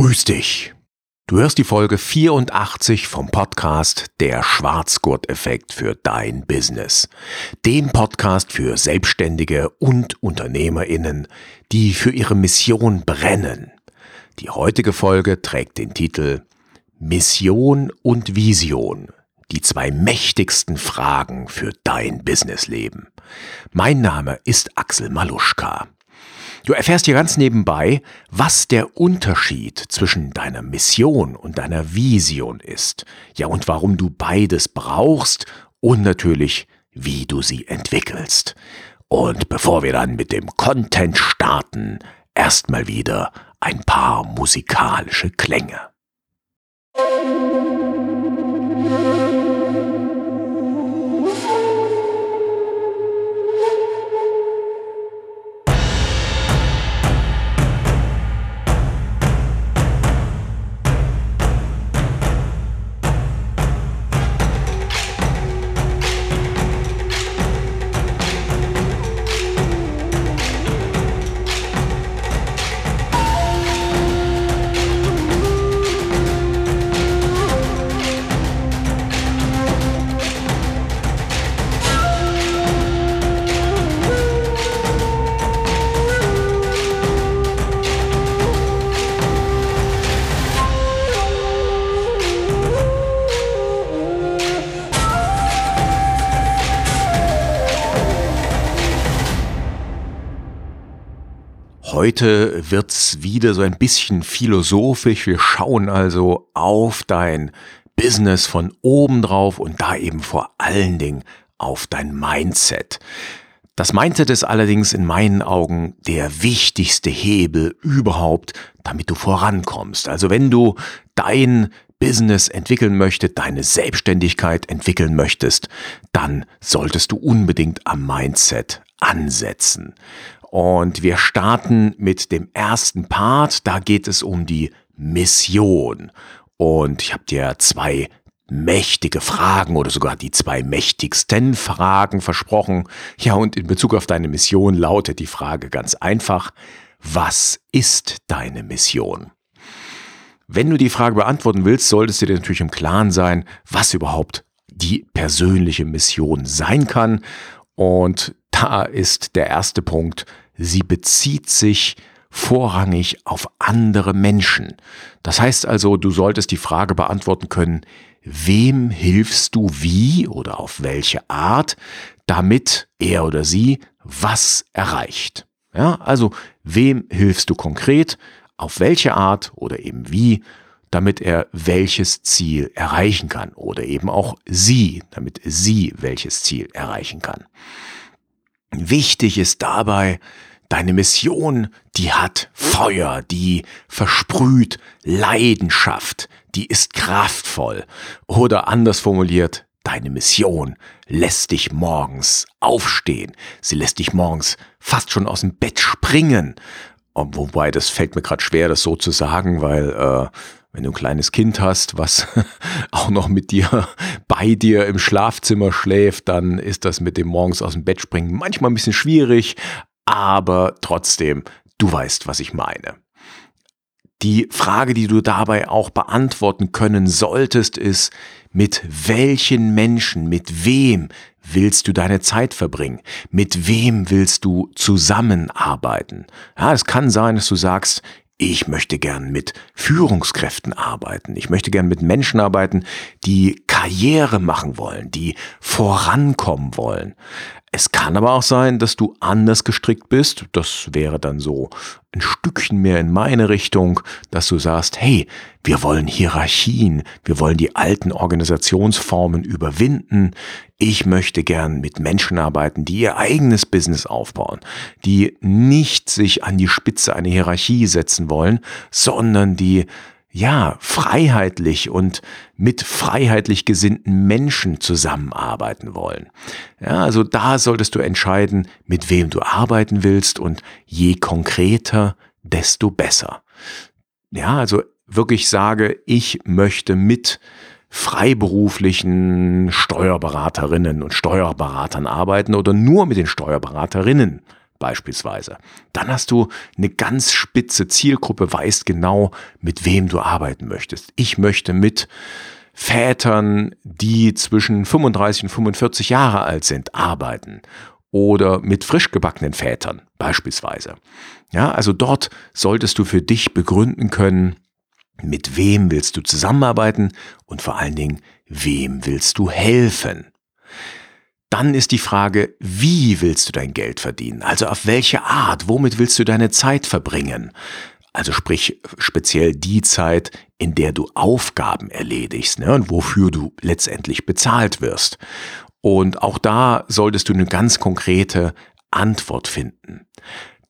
Grüß dich. Du hörst die Folge 84 vom Podcast Der Schwarzgurt-Effekt für dein Business. Dem Podcast für Selbstständige und UnternehmerInnen, die für ihre Mission brennen. Die heutige Folge trägt den Titel Mission und Vision. Die zwei mächtigsten Fragen für dein Businessleben. Mein Name ist Axel Maluschka. Du erfährst hier ganz nebenbei, was der Unterschied zwischen deiner Mission und deiner Vision ist. Ja, und warum du beides brauchst und natürlich, wie du sie entwickelst. Und bevor wir dann mit dem Content starten, erstmal wieder ein paar musikalische Klänge. Heute wird's wieder so ein bisschen philosophisch. Wir schauen also auf dein Business von oben drauf und da eben vor allen Dingen auf dein Mindset. Das Mindset ist allerdings in meinen Augen der wichtigste Hebel überhaupt, damit du vorankommst. Also wenn du dein Business entwickeln möchtest, deine Selbstständigkeit entwickeln möchtest, dann solltest du unbedingt am Mindset ansetzen. Und wir starten mit dem ersten Part. Da geht es um die Mission. Und ich habe dir zwei mächtige Fragen oder sogar die zwei mächtigsten Fragen versprochen. Ja, und in Bezug auf deine Mission lautet die Frage ganz einfach, was ist deine Mission? Wenn du die Frage beantworten willst, solltest du dir natürlich im Klaren sein, was überhaupt die persönliche Mission sein kann. Und da ist der erste Punkt, sie bezieht sich vorrangig auf andere Menschen. Das heißt also, du solltest die Frage beantworten können, wem hilfst du wie oder auf welche Art, damit er oder sie was erreicht. Ja, also wem hilfst du konkret, auf welche Art oder eben wie, damit er welches Ziel erreichen kann oder eben auch sie, damit sie welches Ziel erreichen kann. Wichtig ist dabei, Deine Mission, die hat Feuer, die versprüht Leidenschaft, die ist kraftvoll. Oder anders formuliert, deine Mission lässt dich morgens aufstehen. Sie lässt dich morgens fast schon aus dem Bett springen. Wobei, das fällt mir gerade schwer, das so zu sagen, weil äh, wenn du ein kleines Kind hast, was auch noch mit dir bei dir im Schlafzimmer schläft, dann ist das mit dem morgens aus dem Bett springen manchmal ein bisschen schwierig, aber trotzdem, du weißt, was ich meine. Die Frage, die du dabei auch beantworten können solltest, ist, mit welchen Menschen, mit wem willst du deine Zeit verbringen? Mit wem willst du zusammenarbeiten? Ja, es kann sein, dass du sagst, ich möchte gern mit Führungskräften arbeiten. Ich möchte gern mit Menschen arbeiten, die Karriere machen wollen, die vorankommen wollen. Es kann aber auch sein, dass du anders gestrickt bist. Das wäre dann so ein Stückchen mehr in meine Richtung, dass du sagst, hey, wir wollen Hierarchien, wir wollen die alten Organisationsformen überwinden. Ich möchte gern mit Menschen arbeiten, die ihr eigenes Business aufbauen, die nicht sich an die Spitze einer Hierarchie setzen wollen, sondern die ja, freiheitlich und mit freiheitlich gesinnten Menschen zusammenarbeiten wollen. Ja, also da solltest du entscheiden, mit wem du arbeiten willst und je konkreter, desto besser. Ja, also wirklich sage, ich möchte mit freiberuflichen Steuerberaterinnen und Steuerberatern arbeiten oder nur mit den Steuerberaterinnen beispielsweise. Dann hast du eine ganz spitze Zielgruppe, weißt genau, mit wem du arbeiten möchtest. Ich möchte mit Vätern, die zwischen 35 und 45 Jahre alt sind, arbeiten oder mit frisch gebackenen Vätern beispielsweise. Ja, also dort solltest du für dich begründen können, mit wem willst du zusammenarbeiten und vor allen Dingen, wem willst du helfen? Dann ist die Frage, wie willst du dein Geld verdienen? Also auf welche Art? Womit willst du deine Zeit verbringen? Also sprich speziell die Zeit, in der du Aufgaben erledigst ne, und wofür du letztendlich bezahlt wirst. Und auch da solltest du eine ganz konkrete Antwort finden.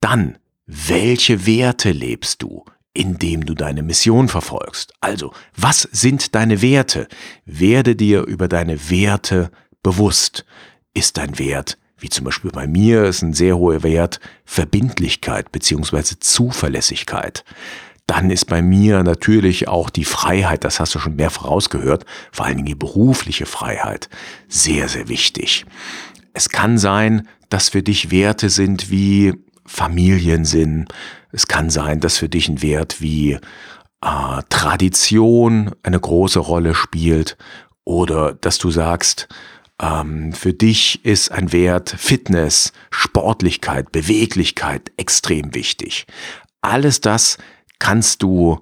Dann, welche Werte lebst du? indem du deine Mission verfolgst. Also, was sind deine Werte? Werde dir über deine Werte bewusst. Ist dein Wert, wie zum Beispiel bei mir, ist ein sehr hoher Wert Verbindlichkeit beziehungsweise Zuverlässigkeit. Dann ist bei mir natürlich auch die Freiheit, das hast du schon mehr vorausgehört, vor allen Dingen die berufliche Freiheit, sehr, sehr wichtig. Es kann sein, dass für dich Werte sind wie Familiensinn. Es kann sein, dass für dich ein Wert wie äh, Tradition eine große Rolle spielt oder dass du sagst, ähm, für dich ist ein Wert Fitness, Sportlichkeit, Beweglichkeit extrem wichtig. Alles das kannst du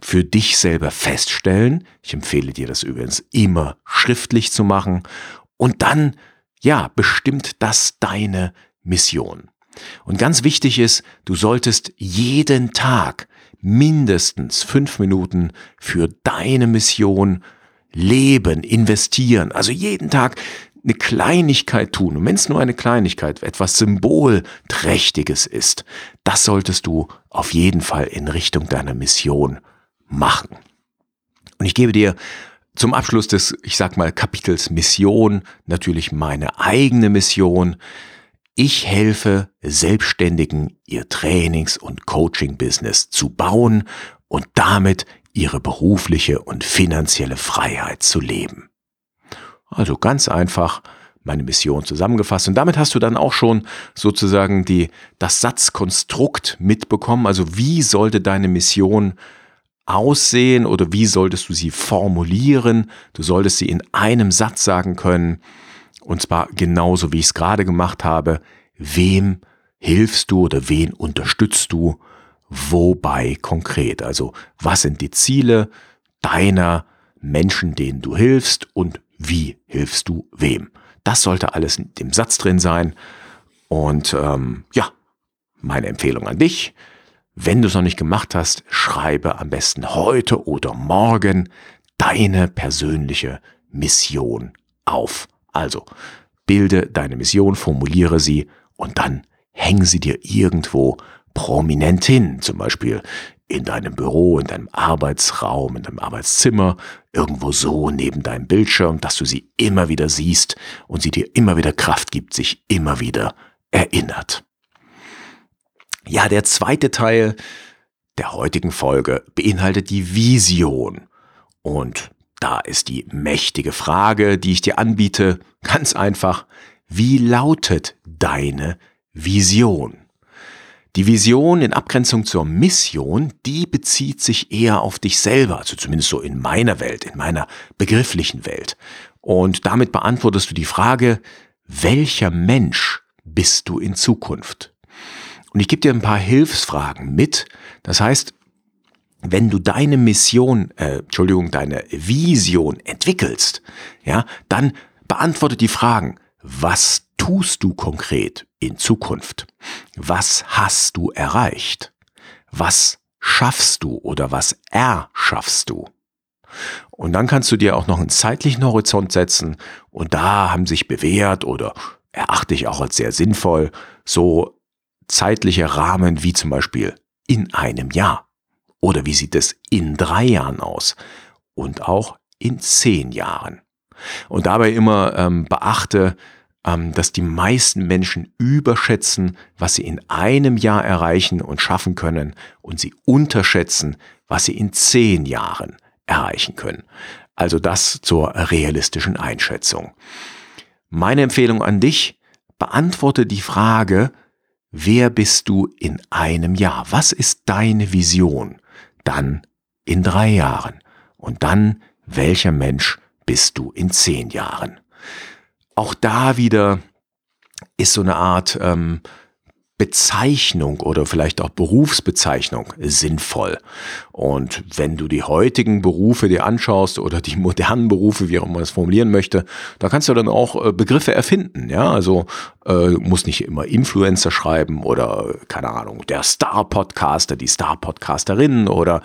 für dich selber feststellen. Ich empfehle dir das übrigens immer schriftlich zu machen. Und dann, ja, bestimmt das deine Mission. Und ganz wichtig ist, du solltest jeden Tag mindestens fünf Minuten für deine Mission leben, investieren. Also jeden Tag eine Kleinigkeit tun. Und wenn es nur eine Kleinigkeit, etwas Symbolträchtiges ist, das solltest du auf jeden Fall in Richtung deiner Mission machen. Und ich gebe dir zum Abschluss des, ich sag mal, Kapitels Mission natürlich meine eigene Mission. Ich helfe Selbstständigen, ihr Trainings- und Coaching-Business zu bauen und damit ihre berufliche und finanzielle Freiheit zu leben. Also ganz einfach meine Mission zusammengefasst. Und damit hast du dann auch schon sozusagen die, das Satzkonstrukt mitbekommen. Also wie sollte deine Mission aussehen oder wie solltest du sie formulieren? Du solltest sie in einem Satz sagen können. Und zwar genauso, wie ich es gerade gemacht habe. Wem hilfst du oder wen unterstützt du? Wobei konkret? Also, was sind die Ziele deiner Menschen, denen du hilfst und wie hilfst du wem? Das sollte alles in dem Satz drin sein. Und ähm, ja, meine Empfehlung an dich. Wenn du es noch nicht gemacht hast, schreibe am besten heute oder morgen deine persönliche Mission auf. Also bilde deine Mission, formuliere sie und dann häng sie dir irgendwo prominent hin. Zum Beispiel in deinem Büro, in deinem Arbeitsraum, in deinem Arbeitszimmer, irgendwo so neben deinem Bildschirm, dass du sie immer wieder siehst und sie dir immer wieder Kraft gibt, sich immer wieder erinnert. Ja, der zweite Teil der heutigen Folge beinhaltet die Vision. Und da ist die mächtige Frage, die ich dir anbiete, ganz einfach, wie lautet deine Vision? Die Vision in Abgrenzung zur Mission, die bezieht sich eher auf dich selber, also zumindest so in meiner Welt, in meiner begrifflichen Welt. Und damit beantwortest du die Frage, welcher Mensch bist du in Zukunft? Und ich gebe dir ein paar Hilfsfragen mit. Das heißt, wenn du deine Mission, äh, Entschuldigung, deine Vision entwickelst, ja, dann beantworte die Fragen, was tust du konkret in Zukunft? Was hast du erreicht? Was schaffst du oder was erschaffst du? Und dann kannst du dir auch noch einen zeitlichen Horizont setzen und da haben sich bewährt oder erachte ich auch als sehr sinnvoll so zeitliche Rahmen wie zum Beispiel in einem Jahr. Oder wie sieht es in drei Jahren aus? Und auch in zehn Jahren. Und dabei immer ähm, beachte, dass die meisten Menschen überschätzen, was sie in einem Jahr erreichen und schaffen können und sie unterschätzen, was sie in zehn Jahren erreichen können. Also das zur realistischen Einschätzung. Meine Empfehlung an dich, beantworte die Frage, wer bist du in einem Jahr? Was ist deine Vision? Dann in drei Jahren. Und dann, welcher Mensch bist du in zehn Jahren? Auch da wieder ist so eine Art ähm, Bezeichnung oder vielleicht auch Berufsbezeichnung sinnvoll. Und wenn du die heutigen Berufe dir anschaust oder die modernen Berufe, wie auch man es formulieren möchte, da kannst du dann auch äh, Begriffe erfinden. Ja, also äh, muss nicht immer Influencer schreiben oder keine Ahnung, der Star-Podcaster, die Star-Podcasterin oder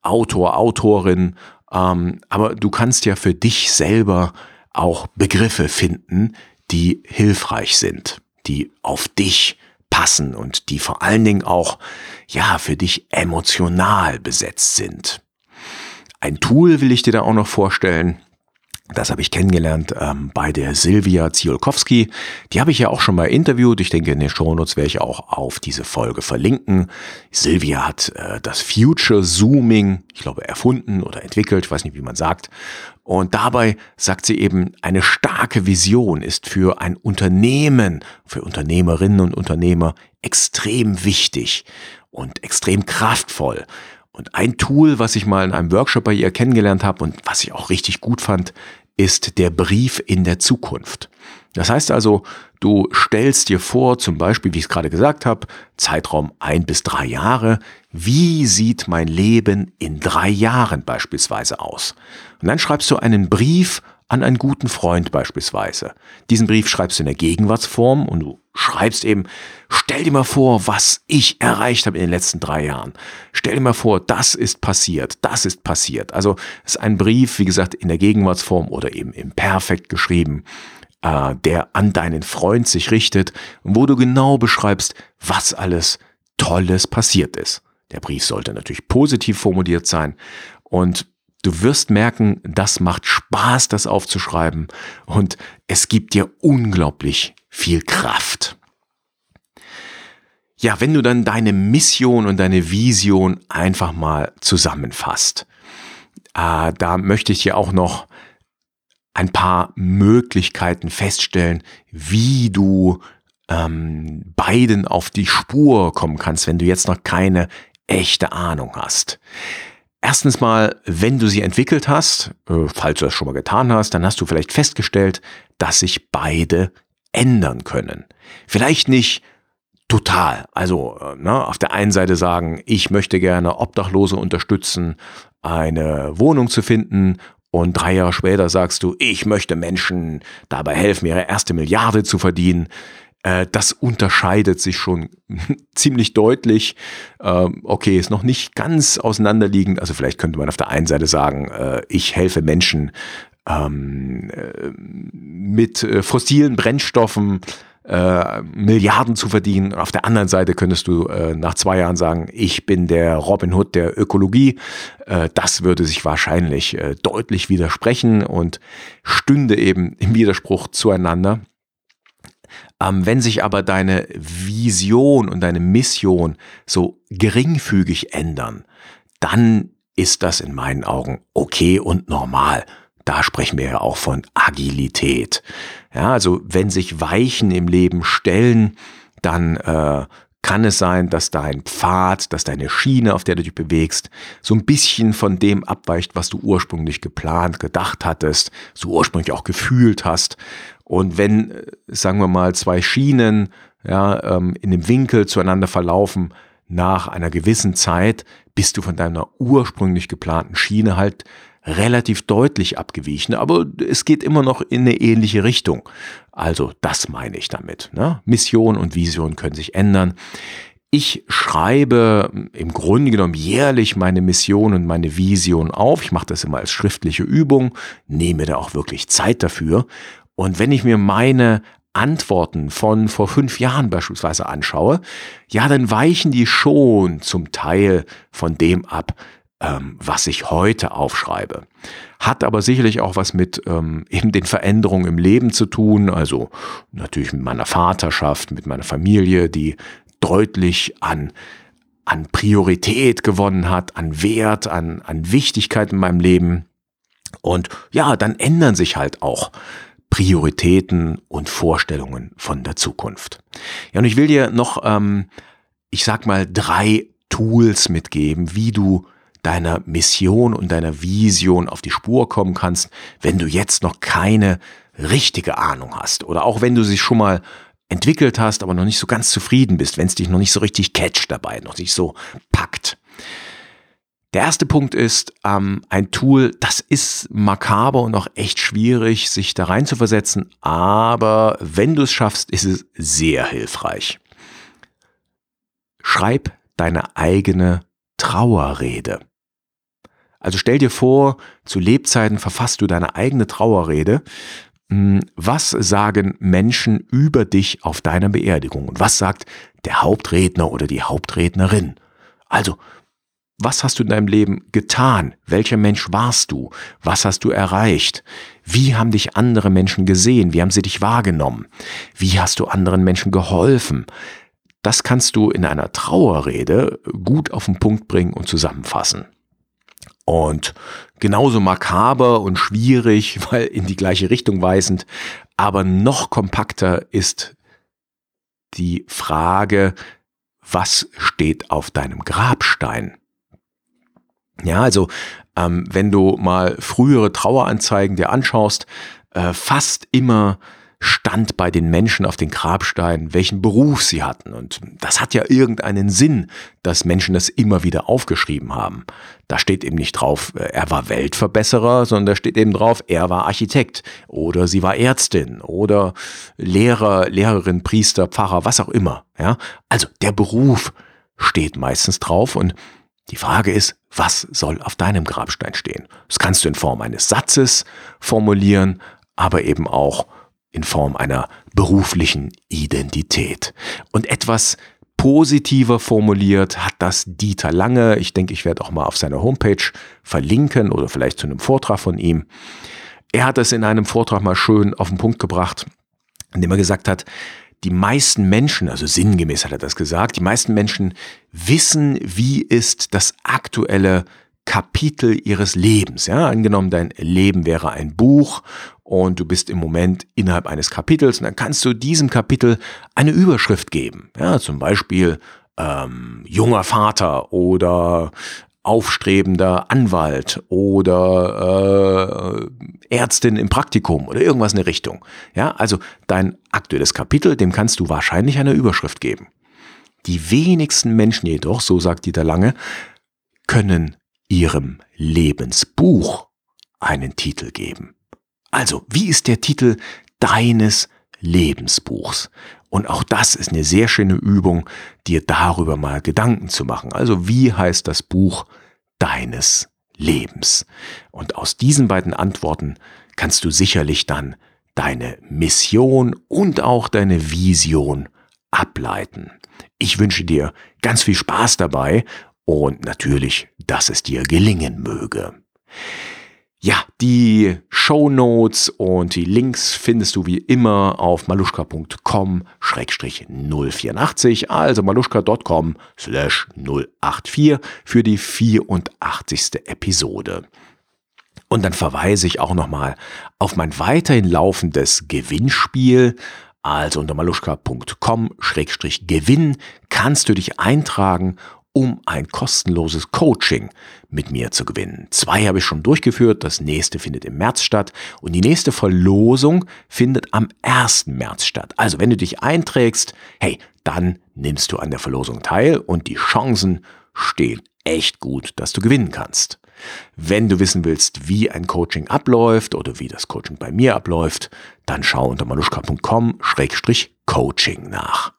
Autor, Autorin. Ähm, aber du kannst ja für dich selber auch Begriffe finden, die hilfreich sind, die auf dich passen und die vor allen Dingen auch, ja, für dich emotional besetzt sind. Ein Tool will ich dir da auch noch vorstellen. Das habe ich kennengelernt ähm, bei der Silvia Ziolkowski. Die habe ich ja auch schon mal interviewt. Ich denke, in den Shownotes werde ich auch auf diese Folge verlinken. Silvia hat äh, das Future Zooming, ich glaube, erfunden oder entwickelt, ich weiß nicht, wie man sagt. Und dabei sagt sie eben, eine starke Vision ist für ein Unternehmen, für Unternehmerinnen und Unternehmer extrem wichtig und extrem kraftvoll. Und ein Tool, was ich mal in einem Workshop bei ihr kennengelernt habe und was ich auch richtig gut fand, ist der Brief in der Zukunft. Das heißt also, du stellst dir vor, zum Beispiel, wie ich es gerade gesagt habe, Zeitraum ein bis drei Jahre, wie sieht mein Leben in drei Jahren beispielsweise aus? Und dann schreibst du einen Brief an einen guten Freund beispielsweise. Diesen Brief schreibst du in der Gegenwartsform und du schreibst eben, stell dir mal vor, was ich erreicht habe in den letzten drei Jahren. Stell dir mal vor, das ist passiert, das ist passiert. Also es ist ein Brief, wie gesagt, in der Gegenwartsform oder eben im Perfekt geschrieben, äh, der an deinen Freund sich richtet, wo du genau beschreibst, was alles Tolles passiert ist. Der Brief sollte natürlich positiv formuliert sein und Du wirst merken, das macht Spaß, das aufzuschreiben und es gibt dir unglaublich viel Kraft. Ja, wenn du dann deine Mission und deine Vision einfach mal zusammenfasst, äh, da möchte ich dir auch noch ein paar Möglichkeiten feststellen, wie du ähm, beiden auf die Spur kommen kannst, wenn du jetzt noch keine echte Ahnung hast. Erstens mal, wenn du sie entwickelt hast, äh, falls du das schon mal getan hast, dann hast du vielleicht festgestellt, dass sich beide ändern können. Vielleicht nicht total. Also äh, ne, auf der einen Seite sagen, ich möchte gerne Obdachlose unterstützen, eine Wohnung zu finden und drei Jahre später sagst du, ich möchte Menschen dabei helfen, ihre erste Milliarde zu verdienen. Äh, das unterscheidet sich schon ziemlich deutlich. Ähm, okay, ist noch nicht ganz auseinanderliegend. Also vielleicht könnte man auf der einen Seite sagen, äh, ich helfe Menschen ähm, äh, mit fossilen Brennstoffen äh, Milliarden zu verdienen. Auf der anderen Seite könntest du äh, nach zwei Jahren sagen, ich bin der Robin Hood der Ökologie. Äh, das würde sich wahrscheinlich äh, deutlich widersprechen und stünde eben im Widerspruch zueinander. Ähm, wenn sich aber deine Vision und deine Mission so geringfügig ändern, dann ist das in meinen Augen okay und normal. Da sprechen wir ja auch von Agilität. Ja, also wenn sich Weichen im Leben stellen, dann äh, kann es sein, dass dein Pfad, dass deine Schiene, auf der du dich bewegst, so ein bisschen von dem abweicht, was du ursprünglich geplant, gedacht hattest, so ursprünglich auch gefühlt hast. Und wenn, äh, sagen wir mal, zwei Schienen ja, ähm, in dem Winkel zueinander verlaufen, nach einer gewissen Zeit bist du von deiner ursprünglich geplanten Schiene halt relativ deutlich abgewichen, aber es geht immer noch in eine ähnliche Richtung. Also das meine ich damit. Ne? Mission und Vision können sich ändern. Ich schreibe im Grunde genommen jährlich meine Mission und meine Vision auf. Ich mache das immer als schriftliche Übung, nehme da auch wirklich Zeit dafür. Und wenn ich mir meine Antworten von vor fünf Jahren beispielsweise anschaue, ja, dann weichen die schon zum Teil von dem ab, ähm, was ich heute aufschreibe. Hat aber sicherlich auch was mit ähm, eben den Veränderungen im Leben zu tun, also natürlich mit meiner Vaterschaft, mit meiner Familie, die deutlich an an Priorität gewonnen hat, an Wert, an, an Wichtigkeit in meinem Leben. Und ja, dann ändern sich halt auch Prioritäten und Vorstellungen von der Zukunft. Ja, und ich will dir noch, ähm, ich sag mal, drei Tools mitgeben, wie du deiner Mission und deiner Vision auf die Spur kommen kannst, wenn du jetzt noch keine richtige Ahnung hast oder auch wenn du sie schon mal entwickelt hast, aber noch nicht so ganz zufrieden bist, wenn es dich noch nicht so richtig catcht dabei, noch nicht so packt. Der erste Punkt ist ähm, ein Tool, das ist makaber und auch echt schwierig, sich da rein zu versetzen, aber wenn du es schaffst, ist es sehr hilfreich. Schreib deine eigene Trauerrede. Also stell dir vor, zu Lebzeiten verfasst du deine eigene Trauerrede. Hm, was sagen Menschen über dich auf deiner Beerdigung? Und was sagt der Hauptredner oder die Hauptrednerin? Also, was hast du in deinem Leben getan? Welcher Mensch warst du? Was hast du erreicht? Wie haben dich andere Menschen gesehen? Wie haben sie dich wahrgenommen? Wie hast du anderen Menschen geholfen? Das kannst du in einer Trauerrede gut auf den Punkt bringen und zusammenfassen. Und genauso makaber und schwierig, weil in die gleiche Richtung weisend, aber noch kompakter ist die Frage, was steht auf deinem Grabstein? Ja, also ähm, wenn du mal frühere Traueranzeigen dir anschaust, äh, fast immer stand bei den Menschen auf den Grabsteinen, welchen Beruf sie hatten. Und das hat ja irgendeinen Sinn, dass Menschen das immer wieder aufgeschrieben haben. Da steht eben nicht drauf, äh, er war Weltverbesserer, sondern da steht eben drauf, er war Architekt oder sie war Ärztin oder Lehrer, Lehrerin, Priester, Pfarrer, was auch immer. Ja, also der Beruf steht meistens drauf und die Frage ist, was soll auf deinem Grabstein stehen? Das kannst du in Form eines Satzes formulieren, aber eben auch in Form einer beruflichen Identität. Und etwas positiver formuliert hat das Dieter Lange. Ich denke, ich werde auch mal auf seiner Homepage verlinken oder vielleicht zu einem Vortrag von ihm. Er hat es in einem Vortrag mal schön auf den Punkt gebracht, indem er gesagt hat, die meisten Menschen, also sinngemäß hat er das gesagt, die meisten Menschen wissen, wie ist das aktuelle Kapitel ihres Lebens. Ja, angenommen, dein Leben wäre ein Buch und du bist im Moment innerhalb eines Kapitels und dann kannst du diesem Kapitel eine Überschrift geben. Ja, zum Beispiel ähm, junger Vater oder aufstrebender Anwalt oder äh, Ärztin im Praktikum oder irgendwas in der Richtung. Ja, also dein aktuelles Kapitel, dem kannst du wahrscheinlich eine Überschrift geben. Die wenigsten Menschen jedoch, so sagt Dieter Lange, können ihrem Lebensbuch einen Titel geben. Also, wie ist der Titel deines Lebensbuchs? Und auch das ist eine sehr schöne Übung, dir darüber mal Gedanken zu machen. Also, wie heißt das Buch deines Lebens? Und aus diesen beiden Antworten kannst du sicherlich dann deine Mission und auch deine Vision ableiten. Ich wünsche dir ganz viel Spaß dabei und natürlich, dass es dir gelingen möge. Ja, die Show Notes und die Links findest du wie immer auf maluschka.com-084, also maluschka.com slash 084 für die 84. Episode. Und dann verweise ich auch nochmal auf mein weiterhin laufendes Gewinnspiel. Also unter maluschka.com-gewinn kannst du dich eintragen um ein kostenloses Coaching mit mir zu gewinnen. Zwei habe ich schon durchgeführt, das nächste findet im März statt und die nächste Verlosung findet am 1. März statt. Also wenn du dich einträgst, hey, dann nimmst du an der Verlosung teil und die Chancen stehen echt gut, dass du gewinnen kannst. Wenn du wissen willst, wie ein Coaching abläuft oder wie das Coaching bei mir abläuft, dann schau unter maluschka.com-coaching nach.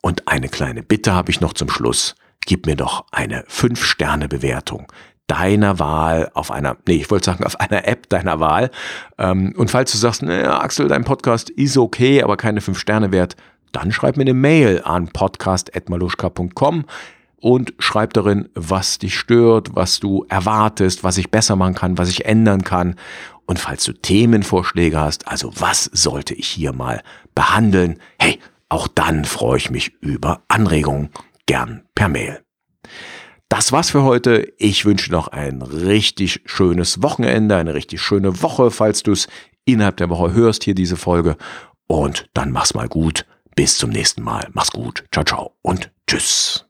Und eine kleine Bitte habe ich noch zum Schluss gib mir doch eine 5-Sterne-Bewertung deiner Wahl auf einer, nee, ich wollte sagen, auf einer App deiner Wahl. Ähm, und falls du sagst, naja, Axel, dein Podcast ist okay, aber keine 5 Sterne wert, dann schreib mir eine Mail an podcast.maluschka.com und schreib darin, was dich stört, was du erwartest, was ich besser machen kann, was ich ändern kann. Und falls du Themenvorschläge hast, also was sollte ich hier mal behandeln, hey, auch dann freue ich mich über Anregungen gern per Mail. Das war's für heute. Ich wünsche noch ein richtig schönes Wochenende, eine richtig schöne Woche, falls du es innerhalb der Woche hörst hier diese Folge. Und dann mach's mal gut. Bis zum nächsten Mal. Mach's gut. Ciao, ciao und tschüss.